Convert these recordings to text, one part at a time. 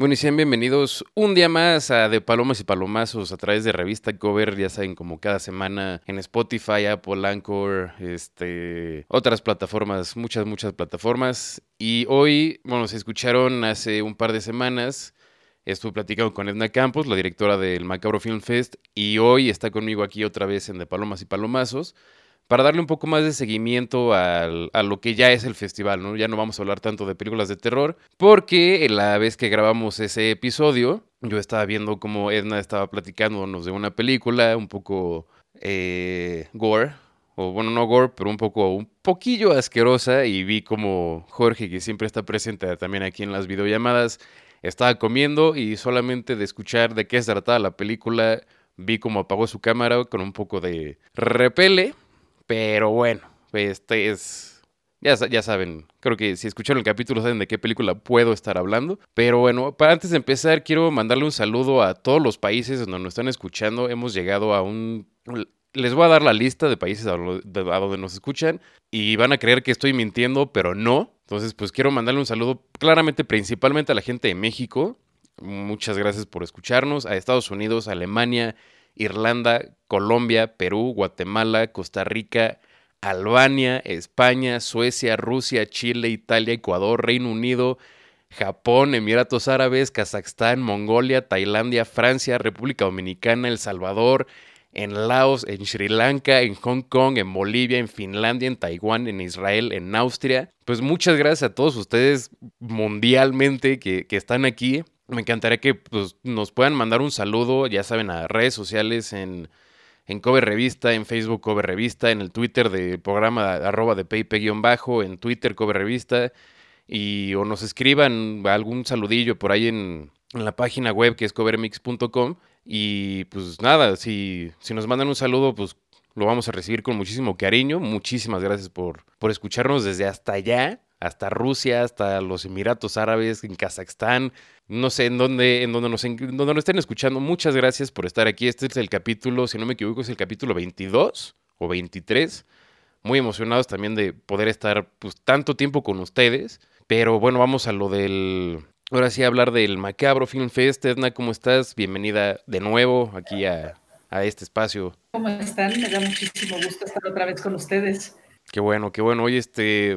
Bueno, y sean bienvenidos un día más a De Palomas y Palomazos a través de Revista Cover, ya saben, como cada semana en Spotify, Apple, Anchor, este, otras plataformas, muchas, muchas plataformas. Y hoy, bueno, se escucharon hace un par de semanas, estuve platicando con Edna Campos, la directora del Macabro Film Fest, y hoy está conmigo aquí otra vez en De Palomas y Palomazos para darle un poco más de seguimiento a lo que ya es el festival, ¿no? Ya no vamos a hablar tanto de películas de terror, porque la vez que grabamos ese episodio, yo estaba viendo cómo Edna estaba platicándonos de una película un poco eh, gore, o bueno, no gore, pero un poco, un poquillo asquerosa, y vi como Jorge, que siempre está presente también aquí en las videollamadas, estaba comiendo y solamente de escuchar de qué se trataba la película, vi como apagó su cámara con un poco de repele pero bueno, este es... Ya, ya saben, creo que si escucharon el capítulo saben de qué película puedo estar hablando. Pero bueno, para antes de empezar, quiero mandarle un saludo a todos los países donde nos están escuchando. Hemos llegado a un... Les voy a dar la lista de países a, donde nos escuchan y van a creer que estoy mintiendo, pero no. Entonces, pues quiero mandarle un saludo claramente, principalmente a la gente de México. Muchas gracias por escucharnos. A Estados Unidos, Alemania, Irlanda, Colombia, Perú, Guatemala, Costa Rica, Albania, España, Suecia, Rusia, Chile, Italia, Ecuador, Reino Unido, Japón, Emiratos Árabes, Kazajstán, Mongolia, Tailandia, Francia, República Dominicana, El Salvador, en Laos, en Sri Lanka, en Hong Kong, en Bolivia, en Finlandia, en Taiwán, en Israel, en Austria. Pues muchas gracias a todos ustedes mundialmente que, que están aquí. Me encantaría que pues, nos puedan mandar un saludo, ya saben, a redes sociales en, en Cover Revista, en Facebook Cover Revista, en el Twitter del programa arroba de bajo en Twitter Cover Revista, y o nos escriban algún saludillo por ahí en, la página web que es covermix.com. Y pues nada, si, si nos mandan un saludo, pues lo vamos a recibir con muchísimo cariño. Muchísimas gracias por, por escucharnos desde hasta allá hasta Rusia, hasta los Emiratos Árabes, en Kazajstán, no sé en dónde, en dónde nos, nos estén escuchando. Muchas gracias por estar aquí. Este es el capítulo, si no me equivoco, es el capítulo 22 o 23. Muy emocionados también de poder estar pues, tanto tiempo con ustedes. Pero bueno, vamos a lo del... Ahora sí, hablar del Macabro Film Fest. Edna, ¿cómo estás? Bienvenida de nuevo aquí a, a este espacio. ¿Cómo están? Me da muchísimo gusto estar otra vez con ustedes. Qué bueno, qué bueno. Hoy este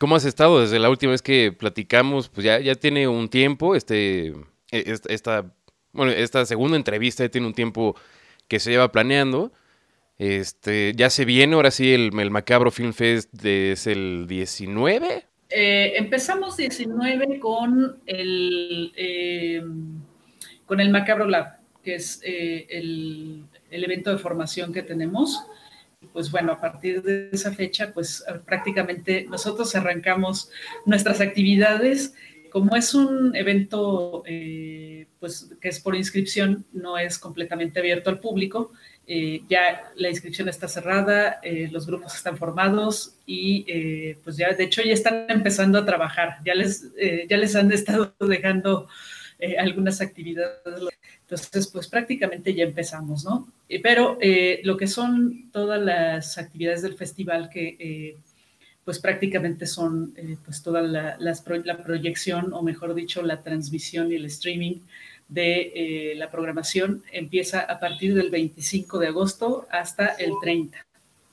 ¿Cómo has estado desde la última vez que platicamos? Pues ya, ya tiene un tiempo, este, e, esta, bueno, esta segunda entrevista ya tiene un tiempo que se lleva planeando. Este, ya se viene, ahora sí, el, Macabro Film Fest es el 19. Eh, empezamos 19 con el, eh, con el Macabro Lab, que es eh, el, el evento de formación que tenemos pues bueno, a partir de esa fecha, pues prácticamente nosotros arrancamos nuestras actividades. Como es un evento eh, pues, que es por inscripción, no es completamente abierto al público. Eh, ya la inscripción está cerrada, eh, los grupos están formados y pues ya, de hecho, ya están empezando a trabajar. Ya les, ya les han estado dejando algunas actividades entonces, pues prácticamente ya empezamos, ¿no? Eh, pero eh, lo que son todas las actividades del festival que eh, pues prácticamente son pues toda la, la, proyección o mejor dicho la transmisión y el streaming de la programación empieza a partir del 25 de agosto hasta el 30.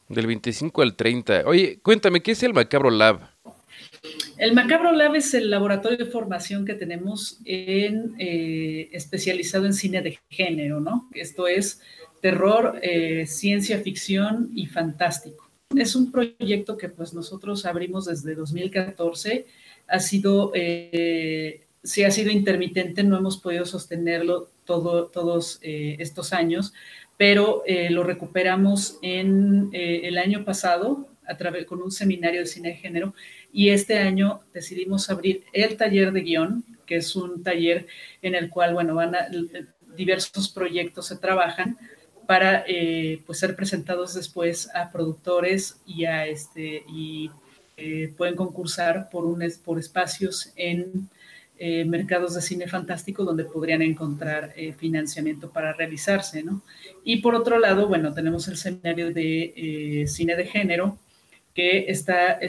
Del 25 al 30. Oye, cuéntame, ¿qué es el Macabro Lab? El Macabro Lab es el laboratorio de formación que tenemos en, eh, especializado en cine de género, ¿no? Esto es terror, eh, ciencia ficción y fantástico. Es un proyecto que pues nosotros abrimos desde 2014. Ha sido, eh, ha sido intermitente, no hemos podido sostenerlo todo, todos estos años, pero lo recuperamos en el año pasado a través, con un seminario de cine de género y este año decidimos abrir el taller de guion, que es un taller en el cual, bueno, van a, diversos proyectos se trabajan para eh, pues ser presentados después a productores y a este y eh, pueden concursar por un por espacios en eh, mercados de cine fantástico donde podrían encontrar financiamiento para realizarse, ¿no? Y por otro lado, bueno, tenemos el seminario de cine de género que está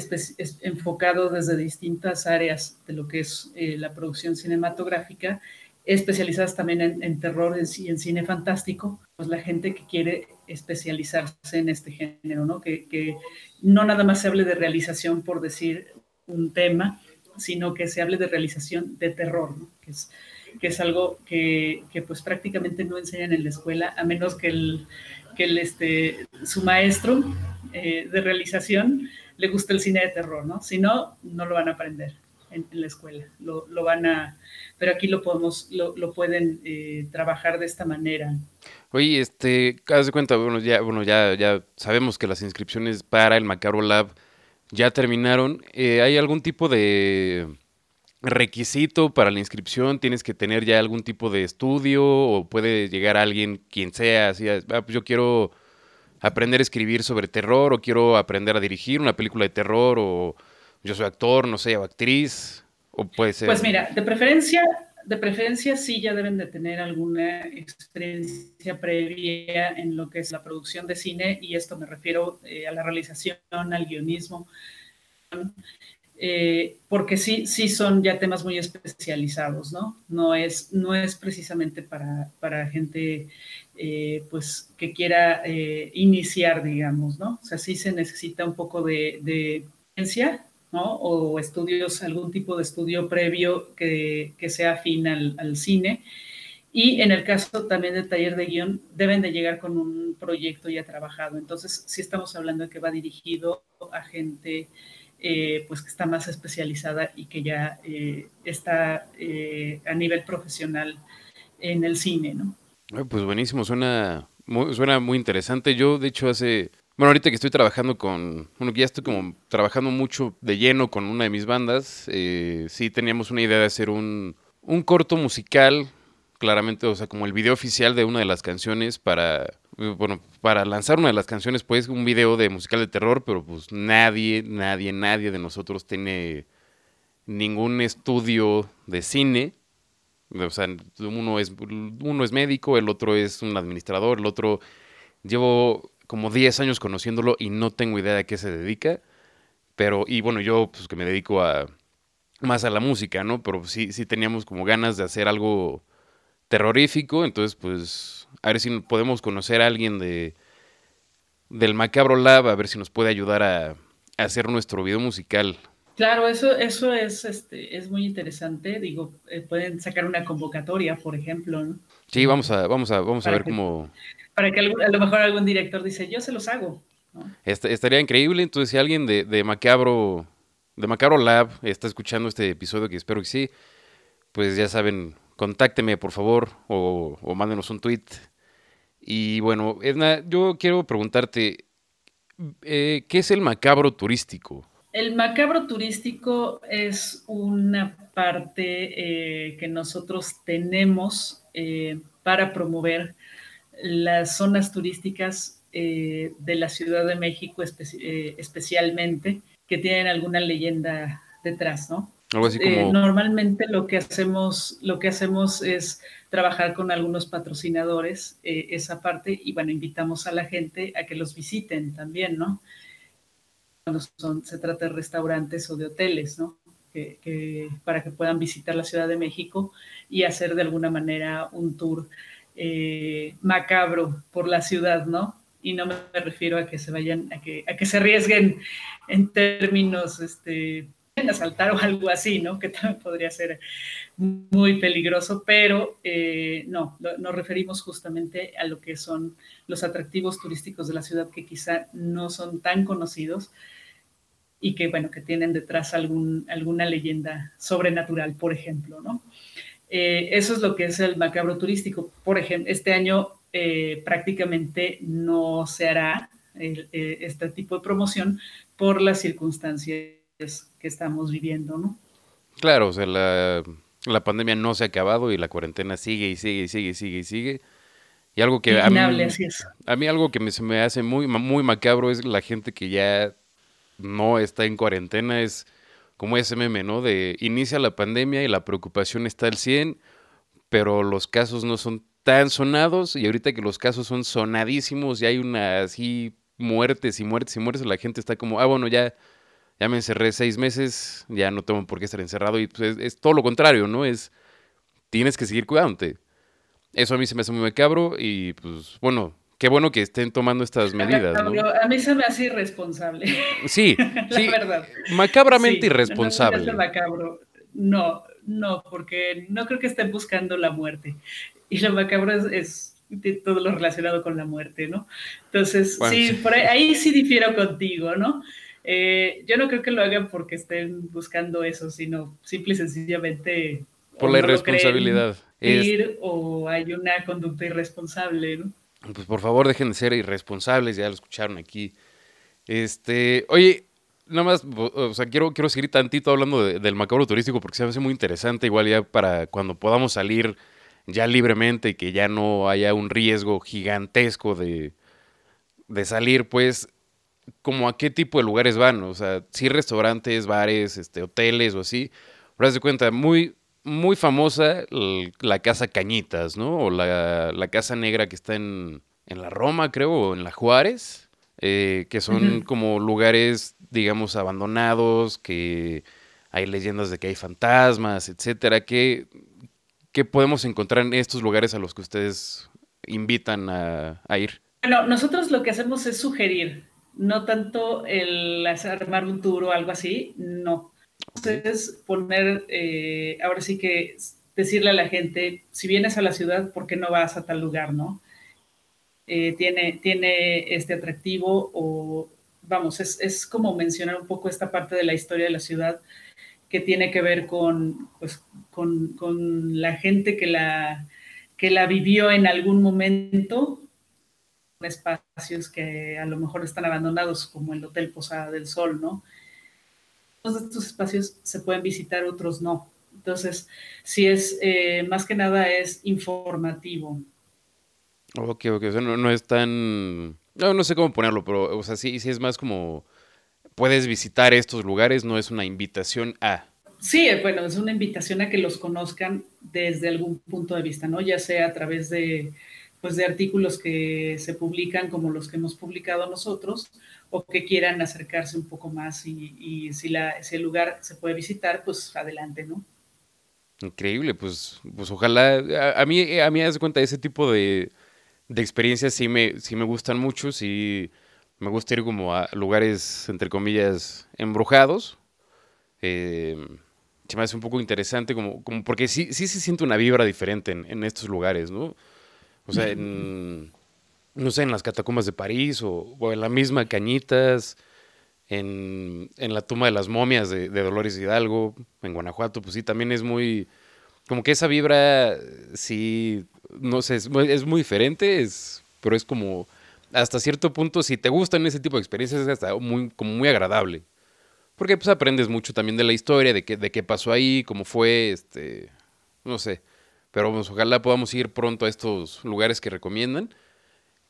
enfocado desde distintas áreas de lo que es eh, la producción cinematográfica, especializadas también en, terror y en, cine fantástico, pues la gente que quiere especializarse en este género, ¿no? Que, que no nada más se hable de realización por decir un tema, sino que se hable de realización de terror, ¿no? que, es, que es algo que, que, pues prácticamente no enseñan en la escuela, a menos que el, que el, este, su maestro eh, de realización le guste el cine de terror, ¿no? Si no, no lo van a aprender en, la escuela, lo, lo, van a, pero aquí lo podemos, lo, lo pueden eh, trabajar de esta manera. Oye, este, haz de cuenta, bueno, ya, bueno, ya, ya sabemos que las inscripciones para el Macaro Lab ya terminaron. Eh, ¿Hay algún tipo de requisito para la inscripción? ¿Tienes que tener ya algún tipo de estudio o puede llegar alguien, quien sea, así, ah, pues yo quiero aprender a escribir sobre terror o quiero aprender a dirigir una película de terror o yo soy actor, no sé, o actriz? O puede ser... Pues mira, de preferencia, de preferencia sí ya deben de tener alguna experiencia previa en lo que es la producción de cine y esto me refiero eh, a la realización, al guionismo. Eh, porque sí, sí son ya temas muy especializados, ¿no? No es, no es precisamente para, para gente eh, pues que quiera eh, iniciar, digamos, ¿no? O sea, sí se necesita un poco de, ciencia, ¿no? O estudios, algún tipo de estudio previo que, que sea afín al, cine. Y en el caso también del taller de guion, deben de llegar con un proyecto ya trabajado. Entonces, sí estamos hablando de que va dirigido a gente eh, pues que está más especializada y que ya está a nivel profesional en el cine, ¿no? Pues buenísimo, suena muy, suena muy interesante. Yo, de hecho, hace, bueno, ahorita que estoy trabajando con, bueno, que ya estoy como trabajando mucho de lleno con una de mis bandas, sí teníamos una idea de hacer un, un corto musical, claramente, o sea, como el video oficial de una de las canciones para bueno, para lanzar una de las canciones, pues, un video de musical de terror, pero pues nadie, nadie, nadie de nosotros tiene ningún estudio de cine. O sea, uno es, uno es médico, el otro es un administrador, el otro... Llevo como 10 años conociéndolo y no tengo idea de qué se dedica. Pero, y bueno, yo pues que me dedico a más a la música, ¿no? Pero sí, sí teníamos como ganas de hacer algo terrorífico, entonces pues a ver si podemos conocer a alguien de del Macabro Lab, a ver si nos puede ayudar a, hacer nuestro video musical. Claro, eso, eso es, este, es muy interesante. Digo, eh, pueden sacar una convocatoria, por ejemplo, ¿no? Sí, vamos a, vamos a, vamos a ver cómo. Para que a lo mejor algún director dice, yo se los hago. estaría increíble. Entonces, si alguien de, de Macabro, de Macabro Lab está escuchando este episodio, que espero que sí, pues ya saben, contácteme por favor o, o mándenos un tweet. Y bueno, Edna, yo quiero preguntarte, eh, ¿qué es el macabro turístico? El macabro turístico es una parte eh, que nosotros tenemos eh, para promover las zonas turísticas de la Ciudad de México especialmente, que tienen alguna leyenda detrás, ¿no? Eh, normalmente lo que hacemos, lo que hacemos es trabajar con algunos patrocinadores eh, esa parte y bueno, invitamos a la gente a que los visiten también, ¿no? Cuando se trata de restaurantes o de hoteles, ¿no? Que, para que puedan visitar la Ciudad de México y hacer de alguna manera un tour eh, macabro por la ciudad, ¿no? Y no me refiero a que se vayan, a que, a que se arriesguen en términos este, asaltar o algo así, ¿no? Que también podría ser muy peligroso, pero eh, no, nos referimos justamente a lo que son los atractivos turísticos de la ciudad que quizá no son tan conocidos y que, bueno, que tienen detrás algún, alguna leyenda sobrenatural, por ejemplo, ¿no? Eh, eso es lo que es el macabro turístico. Por ejemplo, este año eh, prácticamente no se hará este tipo de promoción por las circunstancias que estamos viviendo, ¿no? Claro, o sea, la, la, pandemia no se ha acabado y la cuarentena sigue y sigue y sigue y sigue y sigue. Y algo que a mí, a mí, algo que me, se me hace muy, muy macabro es la gente que ya no está en cuarentena, es como ese meme, ¿no? De inicia la pandemia y la preocupación está al 100, pero los casos no son tan sonados y ahorita que los casos son sonadísimos y hay una así muertes y muertes y muertes, la gente está como, ah, bueno, ya, ya me encerré seis meses, ya no tengo por qué estar encerrado. Y pues es, todo lo contrario, ¿no? Es, tienes que seguir cuidándote. Eso a mí se me hace muy macabro y pues bueno, qué bueno que estén tomando estas medidas. ¿no? A mí se me hace irresponsable. Sí, sí. verdad. Macabramente irresponsable. No, macabro. no, no, porque no creo que estén buscando la muerte. Y lo macabro es, todo lo relacionado con la muerte, ¿no? Entonces, sí, Por ahí, sí difiero contigo, ¿no? Eh, yo no creo que lo hagan porque estén buscando eso, sino simple y sencillamente... Por la irresponsabilidad. Ir, o hay una conducta irresponsable, ¿no? Pues por favor dejen de ser irresponsables, ya lo escucharon aquí. Este, oye, nada más, o sea, quiero, quiero seguir tantito hablando del macabro turístico porque se me hace muy interesante, igual ya para cuando podamos salir ya libremente y que ya no haya un riesgo gigantesco de, de salir, pues, como a qué tipo de lugares van, o sea, sí restaurantes, bares, este, hoteles o así. Pero de cuenta, muy, muy famosa la Casa Cañitas, ¿no? O la, la Casa Negra que está en, en, la Roma, creo, o en la Juárez, eh, que son como lugares, digamos, abandonados, que hay leyendas de que hay fantasmas, etcétera. ¿Qué, qué podemos encontrar en estos lugares a los que ustedes invitan a, a ir? Bueno, nosotros lo que hacemos es sugerir, no tanto el armar un tour o algo así, no es poner, eh, ahora sí que decirle a la gente, si vienes a la ciudad, ¿por qué no vas a tal lugar, no? Eh, tiene, tiene este atractivo o, vamos, es, como mencionar un poco esta parte de la historia de la ciudad que tiene que ver con, pues, con, la gente que la, que la vivió en algún momento, espacios que a lo mejor están abandonados, como el Hotel Posada del Sol, ¿no? De estos espacios se pueden visitar, otros no. Entonces, si es, eh, más que nada es informativo. Ok, ok, o sea, no, es tan... No, no sé cómo ponerlo, pero, o sea, sí, sí es más como... Puedes visitar estos lugares, no es una invitación a... Sí, bueno, es una invitación a que los conozcan desde algún punto de vista, ¿no? Ya sea a través de, pues, de artículos que se publican como los que hemos publicado nosotros, o que quieran acercarse un poco más y, si, la, si el lugar se puede visitar, pues adelante, ¿no? Increíble, pues, pues ojalá, a, mí, a mí me cuenta, ese tipo de, de experiencias sí me, sí me gustan mucho, sí me gusta ir como a lugares, entre comillas, embrujados. Eh, se me hace un poco interesante, como, como porque sí, sí se siente una vibra diferente en, en estos lugares, ¿no? O sea, en, no sé, en las catacumbas de París o, en la misma Cañitas, en, la tumba de las momias de, Dolores Hidalgo, en Guanajuato, pues sí, también es muy, como que esa vibra, sí, no sé, es, muy diferente, es, pero es como, hasta cierto punto, si te gustan ese tipo de experiencias, es hasta muy, como muy agradable. Porque pues aprendes mucho también de la historia, de qué, de qué pasó ahí, cómo fue, este, no sé. Pero pues, ojalá podamos ir pronto a estos lugares que recomiendan.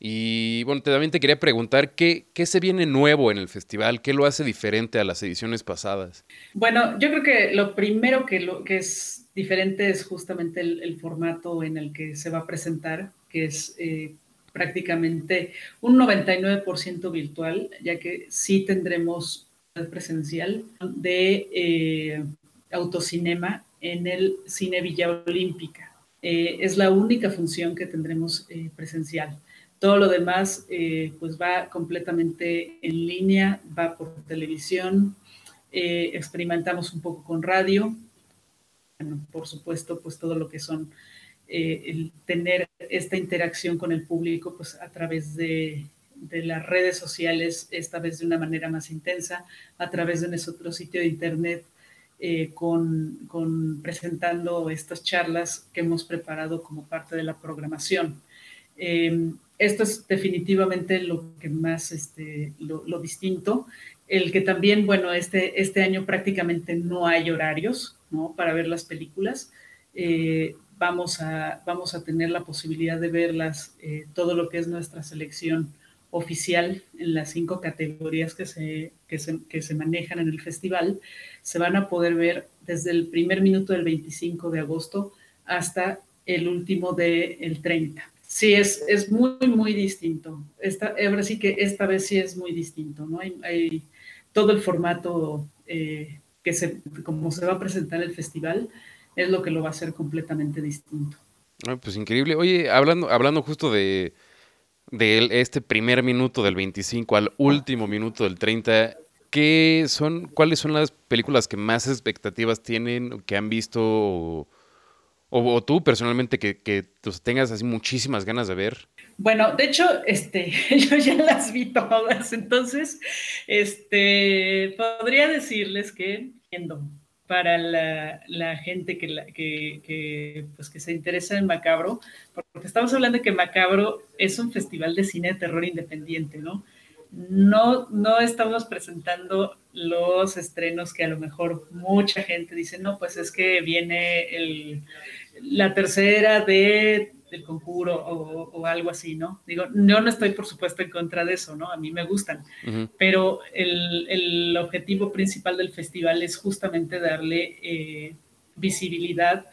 Y bueno, también te quería preguntar, ¿qué, ¿qué se viene nuevo en el festival? ¿Qué lo hace diferente a las ediciones pasadas? Bueno, yo creo que lo primero que, lo, que es diferente es justamente el, formato en el que se va a presentar, que es eh, prácticamente un 99% virtual, ya que sí tendremos presencial de eh, autocinema en el Cine Villa Olímpica. Eh, es la única función que tendremos presencial. Todo lo demás, eh, pues va completamente en línea, va por televisión, eh, experimentamos un poco con radio, por supuesto, pues todo lo que son eh, el tener esta interacción con el público, pues a través de, las redes sociales, esta vez de una manera más intensa, a través de nuestro sitio de internet, con, con, presentando estas charlas que hemos preparado como parte de la programación esto es definitivamente lo que más, este, lo, distinto. El que también, bueno, este, este año prácticamente no hay horarios, ¿no? Para ver las películas. Eh, vamos, a, vamos a tener la posibilidad de verlas, eh, todo lo que es nuestra selección oficial en las cinco categorías que se, que se, que se manejan en el festival. Se van a poder ver desde el primer minuto del 25 de agosto hasta el último del 30 Sí, es, es muy, muy distinto. Esta, ahora sí que esta vez sí es muy distinto, ¿no? Hay, todo el formato eh, que se, como se va a presentar el festival, es lo que lo va a hacer completamente distinto. pues increíble. Oye, hablando, hablando justo de, de este primer minuto del 25 al último minuto del 30, ¿qué son, ¿cuáles son las películas que más expectativas tienen, que han visto o, tú personalmente que, que tengas así muchísimas ganas de ver? Bueno, de hecho, este, yo ya las vi todas, entonces, este, podría decirles que para la, gente que, que, pues, que se interesa en Macabro, porque estamos hablando de que Macabro es un festival de cine de terror independiente, ¿no? No, no estamos presentando los estrenos que a lo mejor mucha gente dice, no, pues es que viene el, la tercera de del conjuro o, algo así, ¿no? Digo, yo no estoy por supuesto en contra de eso, ¿no? A mí me gustan, pero el, objetivo principal del festival es justamente darle eh, visibilidad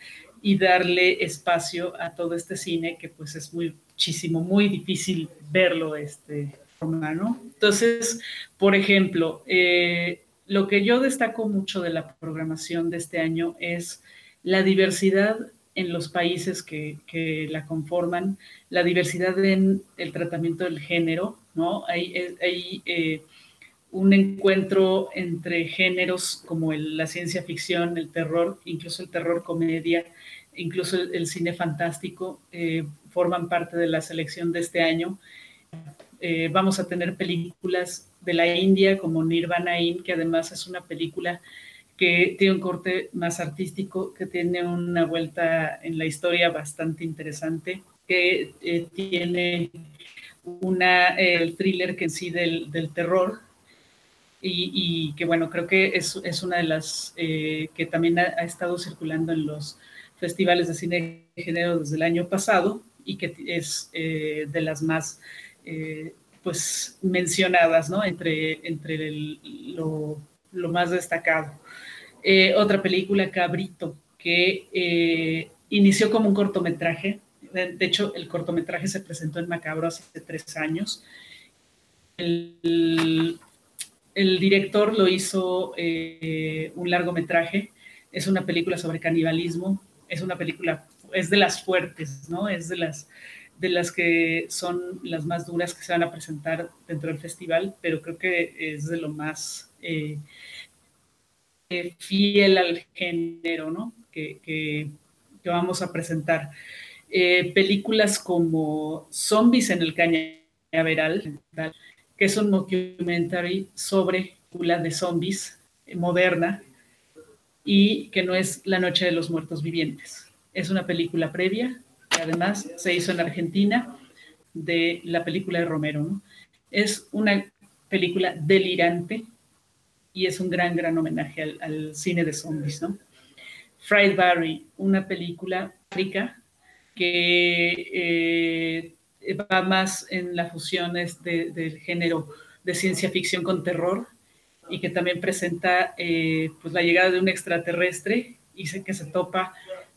y darle espacio a todo este cine que pues es muy, muchísimo, muy difícil verlo, este, ¿no? Entonces, por ejemplo, eh, lo que yo destaco mucho de la programación de este año es la diversidad en los países que, la conforman, la diversidad en el tratamiento del género, ¿no? Hay, hay eh, un encuentro entre géneros como la ciencia ficción, el terror, incluso el terror comedia, incluso el, cine fantástico, eh, forman parte de la selección de este año. Eh, vamos a tener películas de la India como Nirvana In, que además es una película que tiene un corte más artístico, que tiene una vuelta en la historia bastante interesante, que eh, tiene una, el thriller que en sí del, del terror, y, que bueno, creo que es, es una de las eh, que también ha, estado circulando en los festivales de cine de género desde el año pasado y que es eh, de las más pues mencionadas, ¿no? Entre, entre lo, lo más destacado. Eh, otra película, Cabrito, que eh, inició como un cortometraje. De, hecho, el cortometraje se presentó en Macabro hace tres años. El, director lo hizo eh, un largometraje. Es una película sobre canibalismo. Es una película, es de las fuertes, ¿no? Es de las, de las que son las más duras que se van a presentar dentro del festival, pero creo que es de lo más eh, fiel al género, ¿no? Que, vamos a presentar. Eh, películas como Zombies en el Cañaveral, que es un documentary sobre la de zombies eh, moderna y que no es La Noche de los Muertos Vivientes. Es una película previa que además se hizo en Argentina de la película de Romero. ¿no? Es una película delirante y es un gran, gran homenaje al, cine de zombies, ¿no? Fried Barry, una película rica que eh, va más en las fusiones del género de ciencia ficción con terror y que también presenta eh, pues la llegada de un extraterrestre y sé que se topa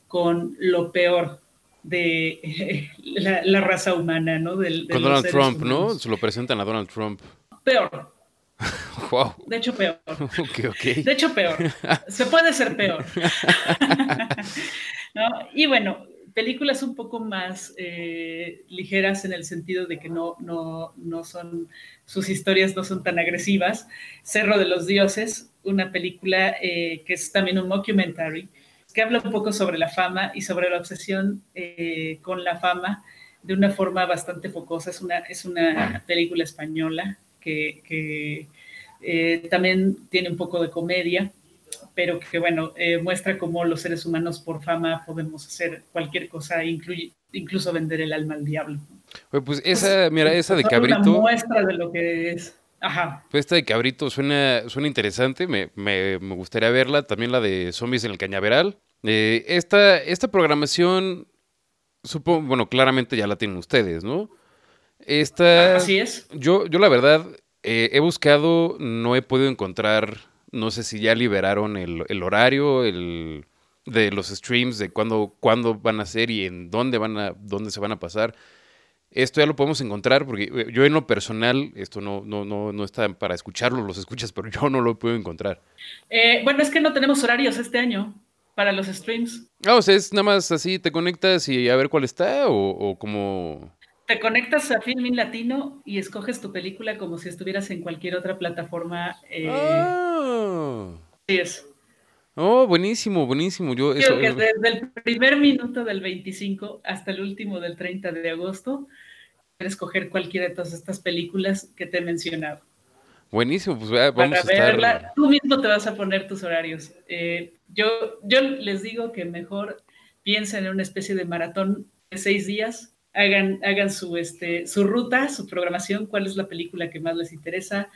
con lo peor de la, raza humana, ¿no? con Donald Trump, ¿no? Se lo presentan a Donald Trump. Peor, De hecho, peor. De hecho, peor. Se puede ser peor. Y bueno, películas un poco más eh, ligeras en el sentido de que no, no, no son, sus historias no son tan agresivas. Cerro de los Dioses, una película eh, que es también un mockumentary, que habla un poco sobre la fama y sobre la obsesión eh, con la fama de una forma bastante focosa. Es una, es una película española que eh, también tiene un poco de comedia, pero que bueno, eh, muestra cómo los seres humanos por fama podemos hacer cualquier cosa, incluso vender el alma al diablo. pues esa, mira, esa de cabrito. Una muestra de lo que es. Ajá. Pues esta de cabrito suena, suena interesante, me, me, gustaría verla, también la de zombies en el cañaveral. Eh, esta, esta programación, supongo, bueno, claramente ya la tienen ustedes, ¿no? Esta, Así es. Yo, yo la verdad, eh, he buscado, no he podido encontrar, no sé si ya liberaron el, horario el, de los streams, de cuándo, cuándo van a ser y en dónde, van a, dónde se van a pasar. esto ya lo podemos encontrar porque eh, yo en lo personal, esto no, no, no, no está para escucharlo, los escuchas, pero yo no lo puedo encontrar. Eh, bueno, es que no tenemos horarios este año para los streams. Ah, o sea, es nada más así, te conectas y a ver cuál está o, o como... Te conectas a Filmin Latino y escoges tu película como si estuvieras en cualquier otra plataforma. Eh... Ah. Sí es. Oh, buenísimo, buenísimo. Yo, Creo que desde el primer minuto del 25 hasta el último del 30 de agosto, puedes escoger cualquiera de todas estas películas que te he mencionado. Buenísimo, pues vamos Para a estar... verla, tú mismo te vas a poner tus horarios. Eh, yo, yo les digo que mejor piensen en una especie de maratón de seis días, hagan, hagan su, este, su ruta, su programación, cuál es la película que más les interesa,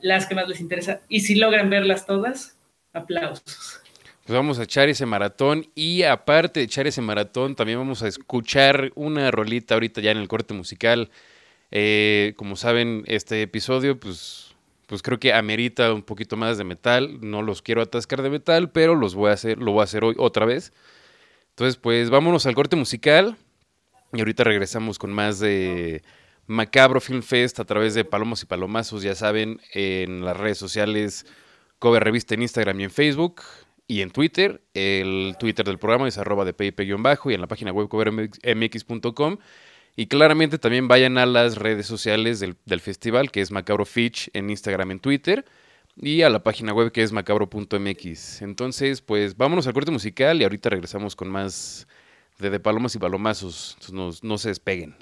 las que más les interesa, y si logran verlas todas, aplausos. Pues vamos a echar ese maratón y aparte de echar ese maratón, también vamos a escuchar una rolita ahorita ya en el corte musical. Eh, como saben, este episodio, pues, pues creo que amerita un poquito más de metal. No los quiero atascar de metal, pero los voy a hacer, lo voy a hacer hoy otra vez. Entonces, pues vámonos al corte musical y ahorita regresamos con más de Macabro Film Fest a través de Palomos y Palomazos, ya saben, en las redes sociales, Cover Revista en Instagram y en Facebook y en Twitter. El Twitter del programa es arroba de bajo y en la página web covermx.com. Y claramente también vayan a las redes sociales del, del, festival, que es Macabro Fitch en Instagram, en Twitter, y a la página web que es macabro.mx. Entonces, pues vámonos al corte musical y ahorita regresamos con más de, Palomas y Palomazos. No, no se despeguen.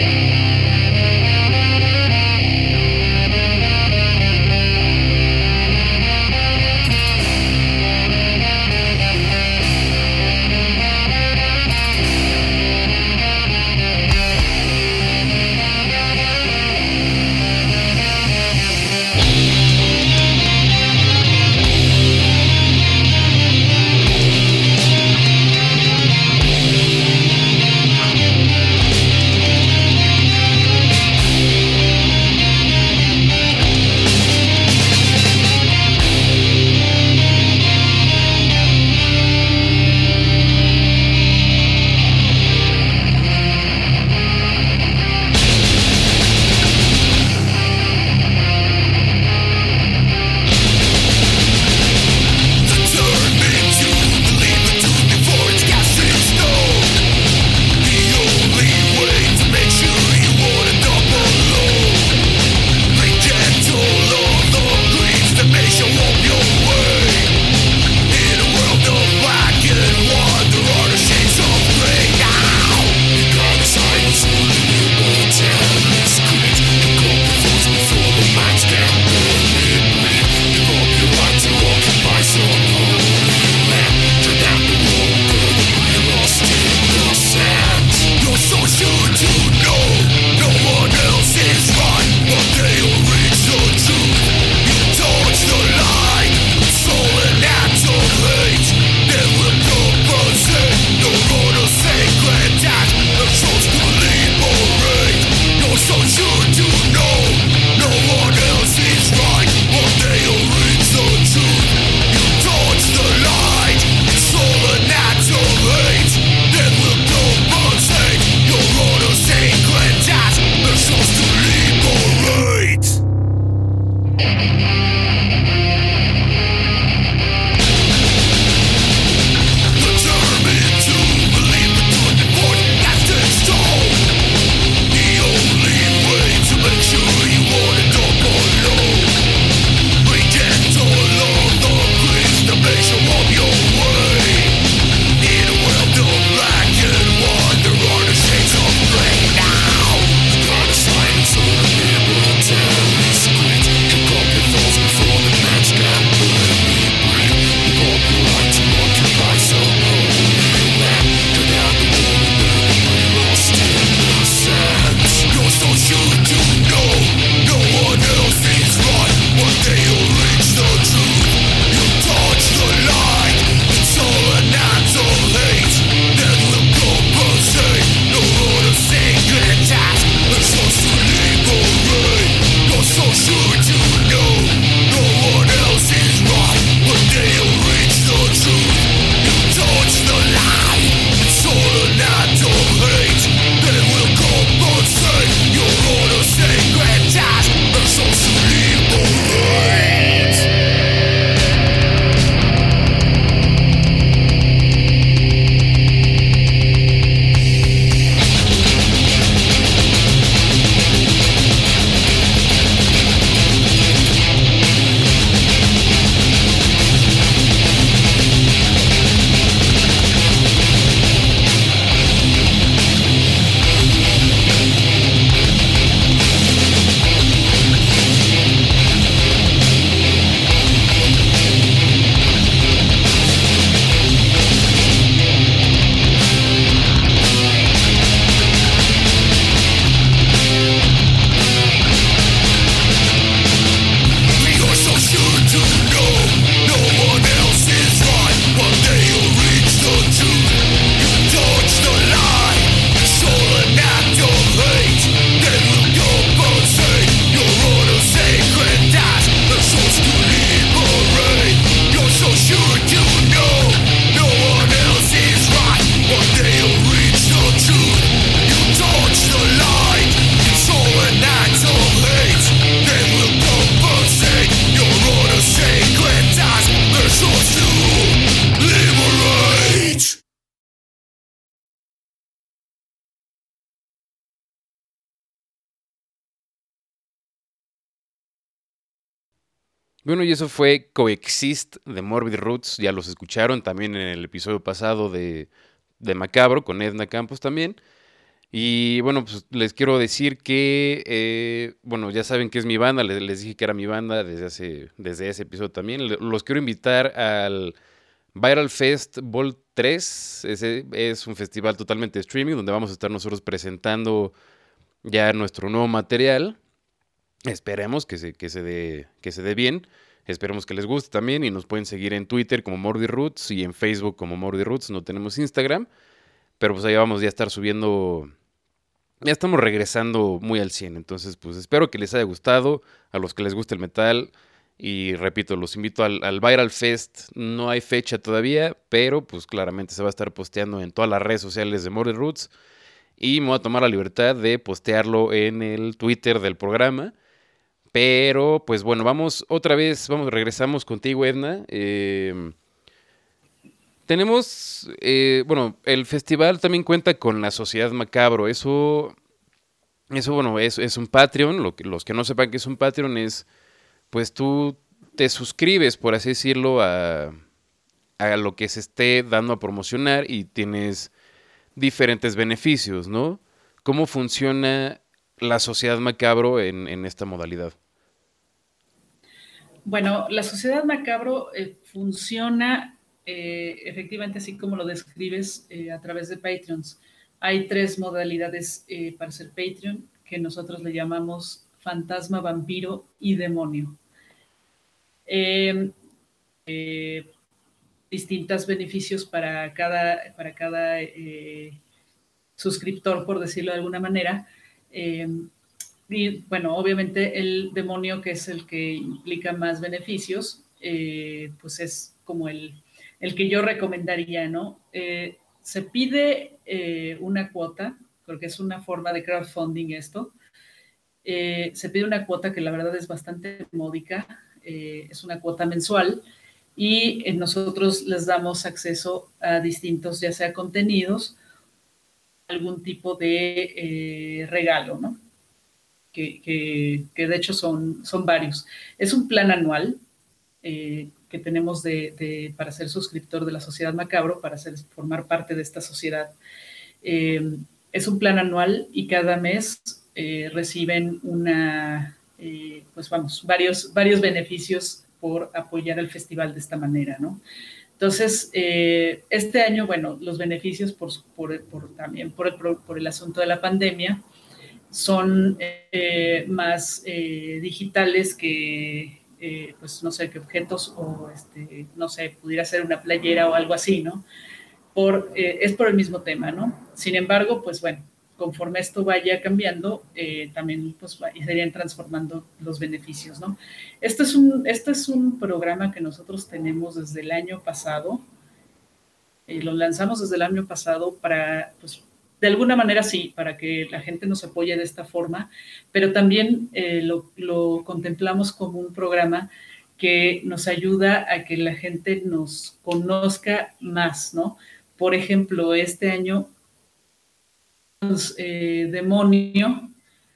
Bueno, y eso fue Coexist de Morbid Roots, ya los escucharon también en el episodio pasado de, de Macabro con Edna Campos también. Y bueno, pues les quiero decir que, eh, bueno, ya saben que es mi banda, les, dije que era mi banda desde, hace, desde ese episodio también. Los quiero invitar al Viral Fest Vol 3, ese es un festival totalmente streaming donde vamos a estar nosotros presentando ya nuestro nuevo material. Esperemos que se, que se, dé, que se dé bien. Esperemos que les guste también y nos pueden seguir en Twitter como Mordy Roots y en Facebook como Mordy Roots. No tenemos Instagram, pero pues ahí vamos ya a estar subiendo. Ya estamos regresando muy al 100. Entonces, pues espero que les haya gustado. A los que les guste el metal. Y repito, los invito al, al, Viral Fest. No hay fecha todavía, pero pues claramente se va a estar posteando en todas las redes sociales de Mordy Roots. Y me voy a tomar la libertad de postearlo en el Twitter del programa. Pero, pues bueno, vamos otra vez, vamos, regresamos contigo, Edna. Eh, tenemos, eh, bueno, el festival también cuenta con la Sociedad Macabro. Eso, eso bueno, es, un Patreon. Lo que, los que no sepan que es un Patreon es, pues tú te suscribes, por así decirlo, a, lo que se esté dando a promocionar y tienes diferentes beneficios, ¿no? ¿Cómo funciona la Sociedad Macabro en esta modalidad? Bueno, la sociedad macabro eh, funciona eh, efectivamente así como lo describes eh, a través de Patreons. Hay tres modalidades para ser Patreon que nosotros le llamamos fantasma, vampiro y demonio. Em, distintos beneficios para cada, para cada suscriptor, por decirlo de alguna manera. Y bueno, obviamente el demonio, que es el que implica más beneficios, eh, pues es como el, el, que yo recomendaría, ¿no? Eh, se pide eh, una cuota, porque es una forma de crowdfunding esto. Se pide una cuota que la verdad es bastante módica, es una cuota mensual, y nosotros les damos acceso a distintos, ya sea contenidos, algún tipo de regalo, ¿no? Que, de hecho son, son varios. Es un plan anual eh, que tenemos de, para ser suscriptor de la Sociedad Macabro, para ser, formar parte de esta sociedad. Eh, es un plan anual y cada mes eh, reciben una, pues vamos, varios, varios beneficios por apoyar al festival de esta manera, ¿no? Entonces, este año, bueno, los beneficios por, por también por el, por el, asunto de la pandemia, son eh, más eh, digitales que, eh, pues no sé, qué objetos o, este, no sé, pudiera ser una playera o algo así, ¿no? Por, es por el mismo tema, ¿no? Sin embargo, pues bueno, conforme esto vaya cambiando, también pues irían transformando los beneficios, ¿no? Esto es, un, esto es un programa que nosotros tenemos desde el año pasado, lo lanzamos desde el año pasado para, pues, de alguna manera sí, para que la gente nos apoye de esta forma, pero también eh, lo, lo, contemplamos como un programa que nos ayuda a que la gente nos conozca más, ¿no? Por ejemplo, este año, eh, Demonio,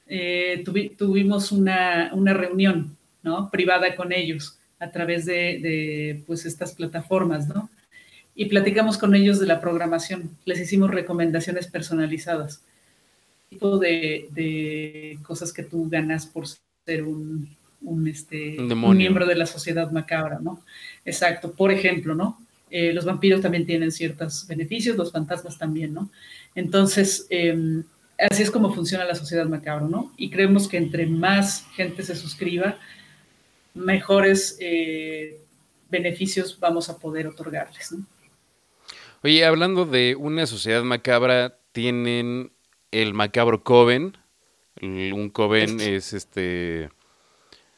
eh, tuvi, tuvimos una, una, reunión, ¿no? Privada con ellos a través de, de pues, estas plataformas, ¿no? Y platicamos con ellos de la programación. Les hicimos recomendaciones personalizadas. Tipo de, de cosas que tú ganas por ser un, un, este, un, miembro de la sociedad macabra, ¿no? Exacto. Por ejemplo, ¿no? Eh, los vampiros también tienen ciertos beneficios, los fantasmas también, ¿no? Entonces, eh, así es como funciona la sociedad macabra, ¿no? Y creemos que entre más gente se suscriba, mejores eh, beneficios vamos a poder otorgarles, ¿no? Oye, hablando de una sociedad macabra, tienen el macabro coven. Un coven es este.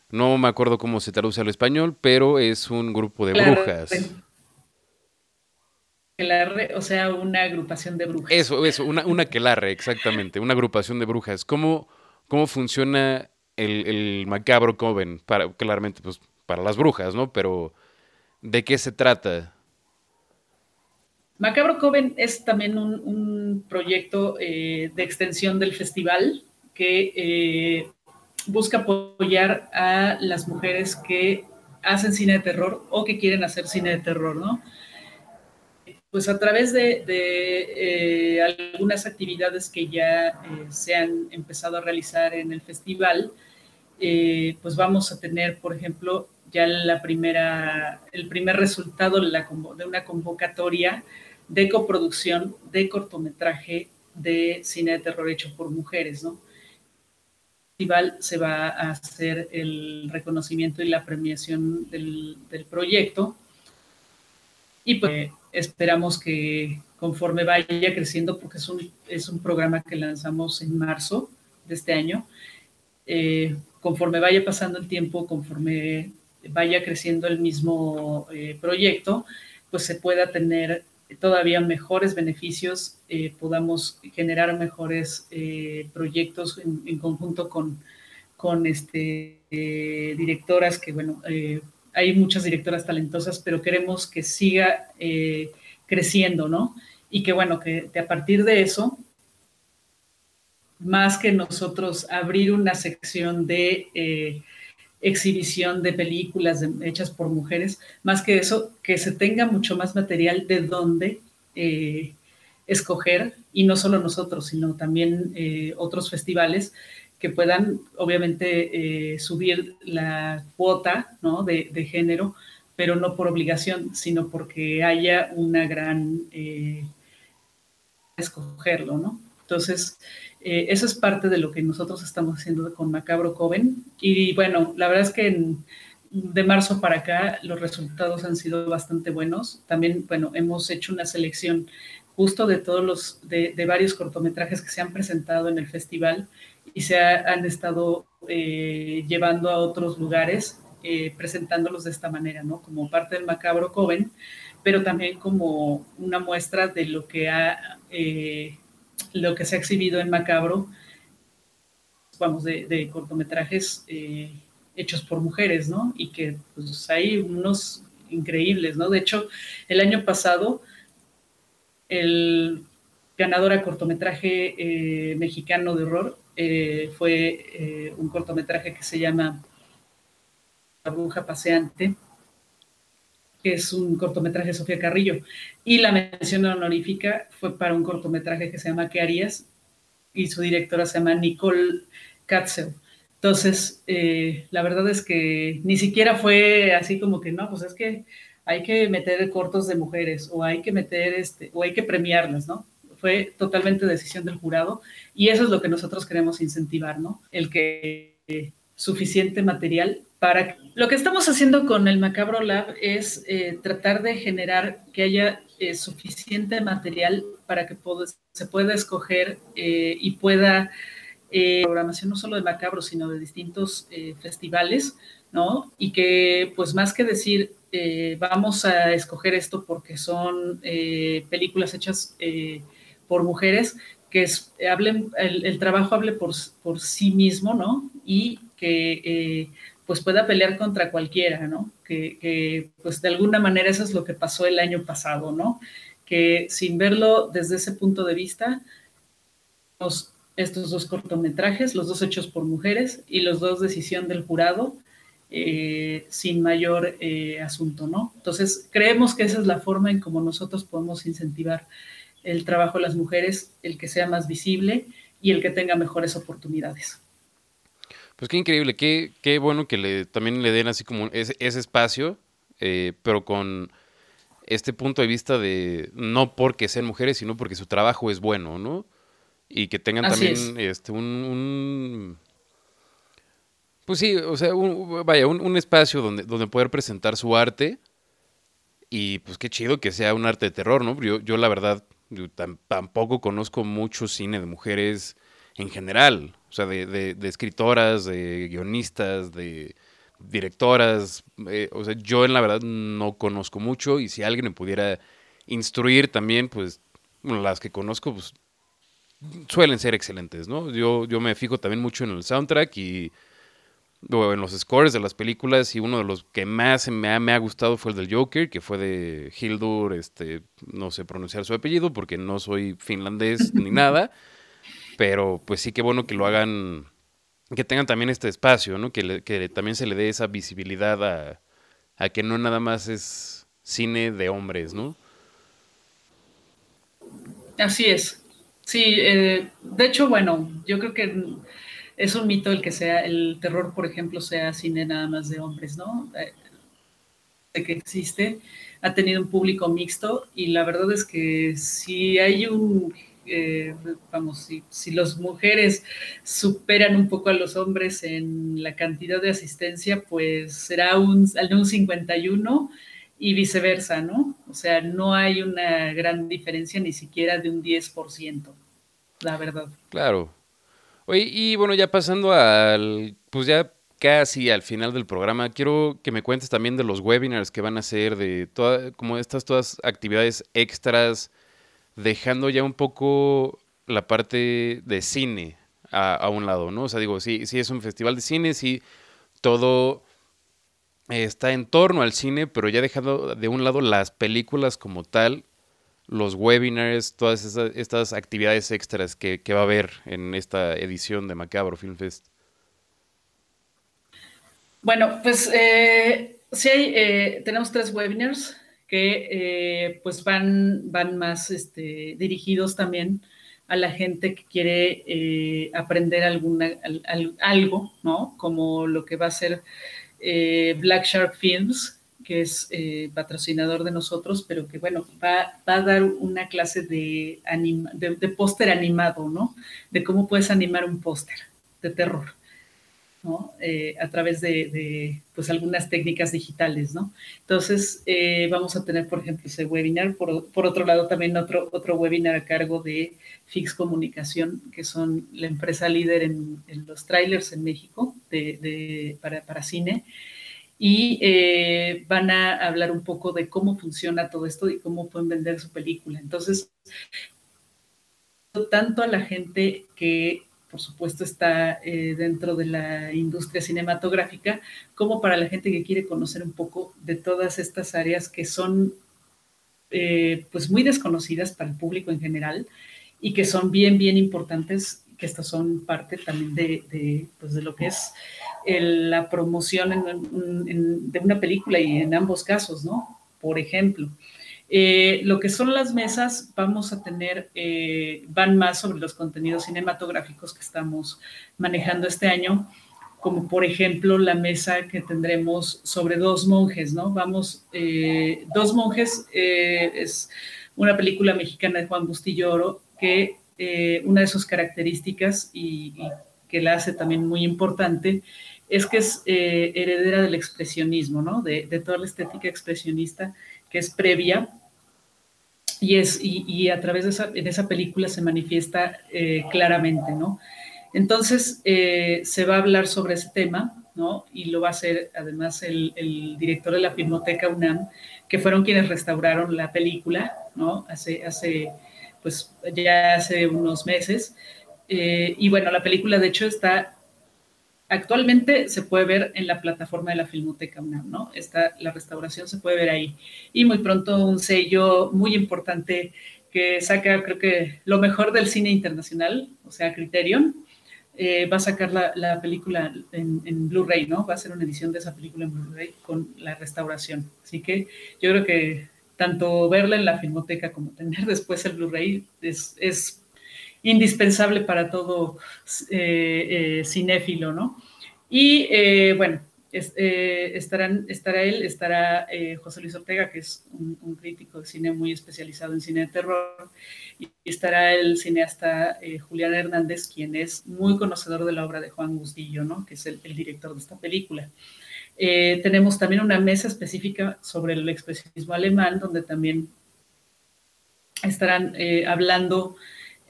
No me acuerdo cómo se traduce al español, pero es un grupo de claro, brujas. Quelarre, o sea, una agrupación de brujas. Eso, eso, una, una quelarre, exactamente, una agrupación de brujas. ¿Cómo, cómo funciona el, el macabro coven? Para, claramente, pues, para las brujas, ¿no? Pero, ¿de qué se trata? Macabro Coven es también un, proyecto eh, de extensión del festival que eh, busca apoyar a las mujeres que hacen cine de terror o que quieren hacer cine de terror, ¿no? Pues a través de, eh, algunas actividades que ya se han empezado a realizar en el festival, pues vamos a tener, por ejemplo, ya la primera, el primer resultado de una convocatoria de coproducción de cortometraje de cine de terror hecho por mujeres, ¿no? festival se va a hacer el reconocimiento y la premiación del, proyecto. Y pues esperamos que conforme vaya creciendo, porque es un, es un programa que lanzamos en marzo de este año, eh, conforme vaya pasando el tiempo, conforme vaya creciendo el mismo eh, proyecto, pues se pueda tener todavía mejores beneficios, eh, podamos generar mejores eh, proyectos en, conjunto con, con este, eh, directoras que, bueno, hay muchas directoras talentosas, pero queremos que siga creciendo, ¿no? Y que, bueno, que a partir de eso, más que nosotros abrir una sección de exhibición de películas hechas por mujeres, más que eso, que se tenga mucho más material de dónde eh, escoger, y no solo nosotros, sino también eh, otros festivales que puedan, obviamente, eh, subir la cuota ¿no? de, de, género, pero no por obligación, sino porque haya una gran escogerlo, ¿no? Entonces, eh, eso es parte de lo que nosotros estamos haciendo con Macabro Coven. Y bueno, la verdad es que de marzo para acá los resultados han sido bastante buenos. También, bueno, hemos hecho una selección justo de todos los, de, varios cortometrajes que se han presentado en el festival y se han estado eh, llevando a otros lugares, eh, presentándolos de esta manera, ¿no? Como parte del Macabro Coven, pero también como una muestra de lo que ha lo que se ha exhibido en Macabro, vamos, de, cortometrajes eh, hechos por mujeres, ¿no? Y que pues hay unos increíbles, ¿no? De hecho, el año pasado, el ganador a cortometraje eh, mexicano de horror eh, fue un cortometraje que se llama La bruja paseante, que es un cortometraje de Sofía Carrillo. Y la mención honorífica fue para un cortometraje que se llama ¿Qué harías? Y su directora se llama Nicole Katzel. Entonces, eh, la verdad es que ni siquiera fue así como que, no, pues es que hay que meter cortos de mujeres o hay que meter, este, o hay que premiarlas, ¿no? Fue totalmente decisión del jurado y eso es lo que nosotros queremos incentivar, ¿no? El que suficiente material Lo que estamos haciendo con el Macabro Lab es eh, tratar de generar que haya eh, suficiente material para que se pueda escoger eh, y pueda programación no solo de Macabro, sino de distintos festivales, ¿no? Y que pues más que decir vamos a escoger esto porque son películas hechas por mujeres, que hablen, el, trabajo hable por, por sí mismo, ¿no? Y que pues pueda pelear contra cualquiera, ¿no? Que, pues de alguna manera eso es lo que pasó el año pasado, ¿no? Que sin verlo desde ese punto de vista, estos dos cortometrajes, los dos hechos por mujeres y los dos decisión del jurado, eh, sin mayor eh, asunto, ¿no? Entonces, creemos que esa es la forma en cómo nosotros podemos incentivar el trabajo de las mujeres, el que sea más visible y el que tenga mejores oportunidades. Pues qué increíble, qué, qué bueno que le, también le den así como ese, espacio, eh, pero con este punto de vista de no porque sean mujeres, sino porque su trabajo es bueno, ¿no? Y que tengan también este un, pues sí, o sea, vaya, un, espacio donde, donde poder presentar su arte. Y pues qué chido que sea un arte de terror, ¿no? Yo, yo la verdad, tampoco conozco mucho cine de mujeres en general. O sea, de, escritoras, de guionistas, de directoras. Eh, o sea, yo en la verdad no conozco mucho y si alguien me pudiera instruir también, pues las que conozco, pues suelen ser excelentes, ¿no? Yo, yo me fijo también mucho en el soundtrack y en los scores de las películas y uno de los que más me ha, me ha gustado fue el del Joker, que fue de Hildur, este, no sé pronunciar su apellido porque no soy finlandés ni nada. Pero pues sí, qué bueno que lo hagan, que tengan también este espacio, ¿no? Que, también se le dé esa visibilidad a, a que no nada más es cine de hombres, ¿no? Así es. Sí, eh, de hecho, bueno, yo creo que es un mito el que sea el terror, por ejemplo, sea cine nada más de hombres, ¿no? Eh, de que existe, ha tenido un público mixto y la verdad es que si hay un, eh, vamos, si, si las mujeres superan un poco a los hombres en la cantidad de asistencia, pues será un, un 51 y viceversa, ¿no? O sea, no hay una gran diferencia ni siquiera de un 10%, la verdad. Claro. Oye, y bueno, ya pasando al, pues ya casi al final del programa, quiero que me cuentes también de los webinars que van a hacer, de todas, como estas todas actividades extras, dejando ya un poco la parte de cine a, un lado, ¿no? O sea, digo, sí, sí es un festival de cine, sí, todo está en torno al cine, pero ya dejando de un lado las películas como tal, los webinars, todas estas actividades extras que, va a haber en esta edición de Macabro Film Fest. Bueno, pues eh, sí eh, tenemos tres webinars que eh, pues van, van más este, dirigidos también a la gente que quiere aprender alguna, algo, ¿no? Como lo que va a ser Black Shark Films, que es patrocinador de nosotros, pero que bueno, va, va a dar una clase de, de, de póster animado, ¿no? De cómo puedes animar un póster de terror. Eh, a través de, pues, algunas técnicas digitales, ¿no? Entonces, eh, vamos a tener, por ejemplo, ese webinar. Por, otro lado, también otro, otro webinar a cargo de Fix Comunicación, que son la empresa líder en, los trailers en México de, para, cine. Y eh, van a hablar un poco de cómo funciona todo esto y cómo pueden vender su película. Entonces, tanto a la gente que por supuesto, está eh, dentro de la industria cinematográfica, como para la gente que quiere conocer un poco de todas estas áreas que son eh, pues muy desconocidas para el público en general y que son bien, bien importantes, que estas son parte también de, pues de lo que es la promoción de una película y en ambos casos, ¿no? Por ejemplo, eh, lo que son las mesas, vamos a tener, eh, van más sobre los contenidos cinematográficos que estamos manejando este año, como por ejemplo la mesa que tendremos sobre dos monjes, ¿no? Vamos, eh, dos monjes es una película mexicana de Juan Bustillo Oro que una de sus características y, que la hace también muy importante es que es heredera del expresionismo, ¿no? De, de toda la estética expresionista que es previa y, es, y, a través de esa, de esa, película se manifiesta eh, claramente, ¿no? Entonces, eh, se va a hablar sobre ese tema, ¿no? Y lo va a hacer además el, director de la Filmoteca UNAM, que fueron quienes restauraron la película, ¿no? Hace, hace pues ya hace unos meses. Eh, y bueno, la película de hecho está Actualmente se puede ver en la plataforma de la Filmoteca UNAM, ¿no? Está, la restauración se puede ver ahí. Y muy pronto un sello muy importante que saca, creo que, lo mejor del cine internacional, o sea, Criterion, eh, va a sacar la, película en, Blu-ray, ¿no? Va a ser una edición de esa película en Blu-ray con la restauración. Así que yo creo que tanto verla en la filmoteca como tener después el Blu-ray es, indispensable para todo eh, eh, cinéfilo, ¿no? Y eh, bueno, estarán, estará él, estará José Luis Ortega, que es un, crítico de cine muy especializado en cine de terror, y estará el cineasta Julián Hernández, quien es muy conocedor de la obra de Juan Gustillo, ¿no? que es el, director de esta película. tenemos también una mesa específica sobre el expresionismo alemán, donde también estarán hablando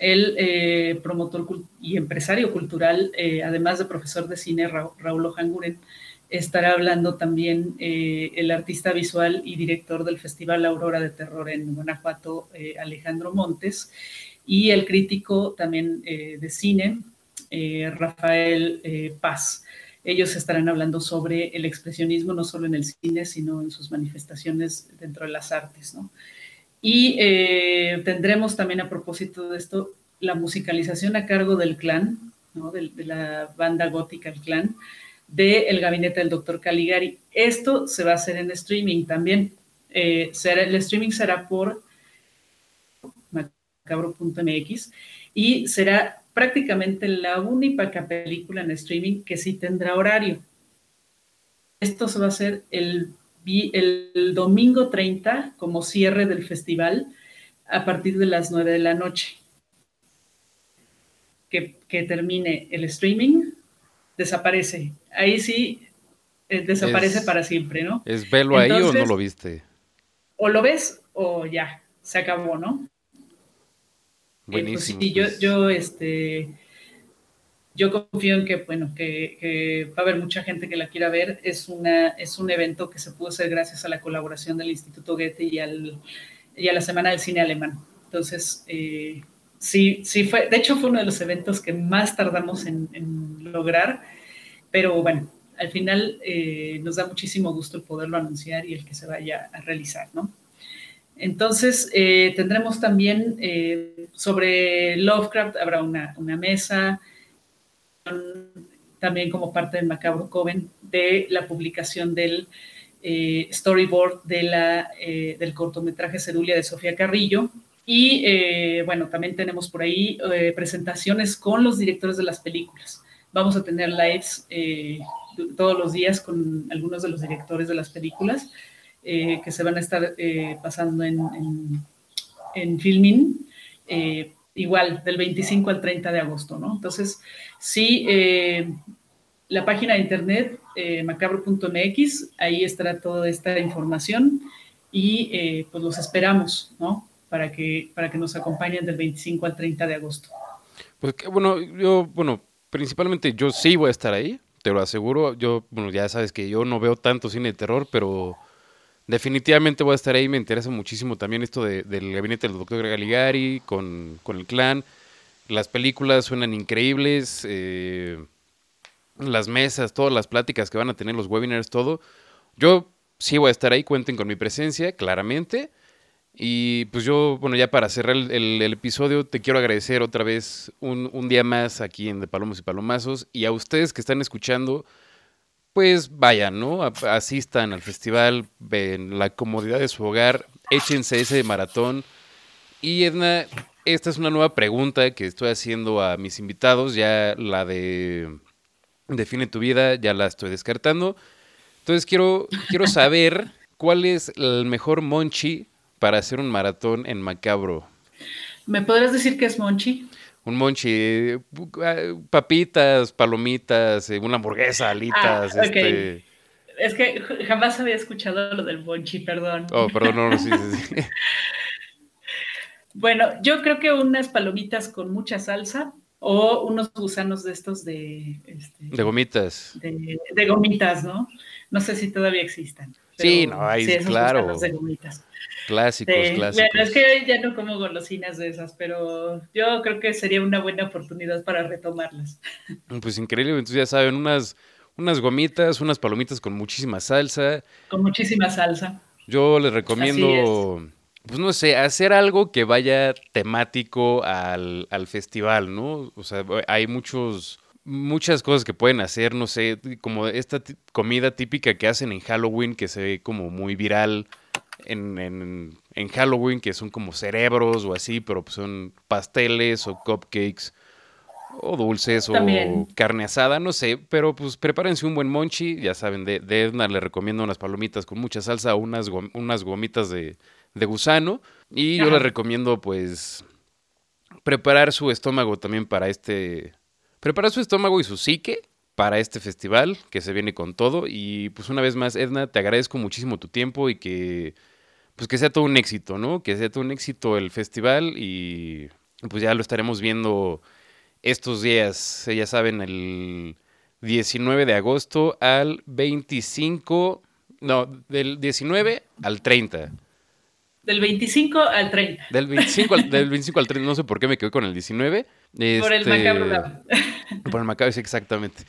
el eh, promotor y empresario cultural, eh, además de profesor de cine, Raúl Ojanguren, estará hablando también eh, el artista visual y director del Festival Aurora de Terror en Guanajuato, Alejandro Montes, y el crítico también de cine, Rafael Paz. Ellos estarán hablando sobre el expresionismo no solo en el cine, sino en sus manifestaciones dentro de las artes, ¿no? Y eh, tendremos también a propósito de esto la musicalización a cargo del clan, ¿no? de, la banda gótica El Clan, de El Gabinete del Doctor Caligari. Esto se va a hacer en streaming también. Eh, el streaming será por macabro.mx y será prácticamente la única película en streaming que sí tendrá horario. Esto se va a hacer el, el domingo 30 como cierre del festival a partir de las 9 de la noche. Que, termine el streaming, desaparece. Ahí sí eh, desaparece para siempre, ¿no? ¿Es velo ahí o no lo viste? O lo ves o ya, se acabó, ¿no? Eh, pues sí, yo, pues. yo, este, yo confío en que, bueno, que, va a haber mucha gente que la quiera ver. Es, una, es un evento que se pudo hacer gracias a la colaboración del Instituto Goethe y, al, y a la Semana del Cine Alemán. Entonces, eh, sí, sí fue, de hecho fue uno de los eventos que más tardamos en, lograr, pero bueno, al final eh, nos da muchísimo gusto el poderlo anunciar y el que se vaya a realizar, ¿no? Entonces, eh, tendremos también eh, sobre Lovecraft, habrá una, mesa, también como parte del Macabro Coven, de la publicación del eh, storyboard de la, del cortometraje Cerulia de Sofía Carrillo. Y bueno, también tenemos por ahí presentaciones con los directores de las películas. Vamos a tener lives todos los días con algunos de los directores de las películas eh, que se van a estar eh, pasando en, en, filming, eh, igual del 25 al 30 de agosto, ¿no? Entonces, sí, la página de internet macabro.mx, ahí estará toda esta información y pues los esperamos, ¿no? Para que, para que nos acompañen del 25 al 30 de agosto. Pues bueno, yo, bueno, principalmente yo sí voy a estar ahí, te lo aseguro. Yo, bueno, ya sabes que yo no veo tanto cine de terror, pero definitivamente voy a estar ahí. Me interesa muchísimo también esto de, del gabinete del doctor Galigari con, el clan. Las películas suenan increíbles. Eh, las mesas, todas las pláticas que van a tener, los webinars, todo. Yo sí voy a estar ahí, cuenten con mi presencia, claramente. Y pues yo, bueno, ya para cerrar el, episodio, te quiero agradecer otra vez un, un, día más aquí en De Palomos y Palomazos. Y a ustedes que están escuchando, pues vayan, ¿no? Asistan al festival, ven la comodidad de su hogar, échense ese maratón. Y Edna, esta es una nueva pregunta que estoy haciendo a mis invitados, ya la de Define tu vida, ya la estoy descartando. Entonces quiero, quiero saber cuál es el mejor monchi para hacer un maratón en Macabro. ¿Me podrías decir qué es monchi? Un monchi, eh, papitas, palomitas, eh, una hamburguesa, alitas. Ah, este... Es que jamás había escuchado lo del monchi, perdón. Oh, perdón, no, no, sí, sí, bueno, yo creo que unas palomitas con mucha salsa o unos gusanos de estos de... Este, de gomitas. De, gomitas, ¿no? No sé si todavía existan. sí, no, hay, claro. De gomitas. Clásicos, clásicos. Bueno, es que ya no como golosinas de esas, pero yo creo que sería una buena oportunidad para retomarlas. Pues increíble, entonces ya saben, unas, unas gomitas, unas palomitas con muchísima salsa. Con muchísima salsa. Yo les recomiendo, pues no sé, hacer algo que vaya temático al, al festival, ¿no? O sea, hay muchos muchas cosas que pueden hacer, no sé, como esta comida típica que hacen en Halloween que se ve como muy viral en, en, Halloween, que son como cerebros o así, pero pues son pasteles o cupcakes o dulces o carne asada, no sé, pero pues prepárense un buen monchi, ya saben, de, de Edna le recomiendo unas palomitas con mucha salsa, unas, unas gomitas de, de gusano y yo les recomiendo pues preparar su estómago también para este, preparar su estómago y su psique para este festival que se viene con todo y pues una vez más Edna te agradezco muchísimo tu tiempo y que pues que sea todo un éxito, ¿no? Que sea todo un éxito el festival y pues ya lo estaremos viendo estos días, ya saben, el 19 de agosto al 25, no, del 19 al 30. Del 25 al 30. Del 25 al, del 25 al 30, no sé por qué me quedé con el 19. por el macabro Por el macabro, sí, exactamente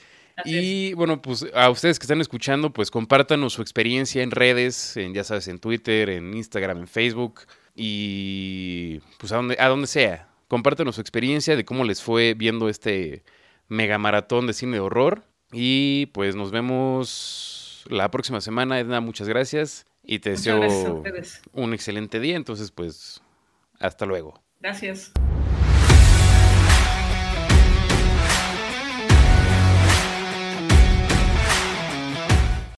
y bueno, pues a ustedes que están escuchando, pues compártanos su experiencia en redes, en, ya sabes, en Twitter, en Instagram, en Facebook y pues a donde, a donde sea. Compártanos su experiencia de cómo les fue viendo este mega maratón de cine de horror. Y pues nos vemos la próxima semana. Edna, muchas gracias. Y te deseo un excelente día. Entonces, pues, hasta luego. Gracias.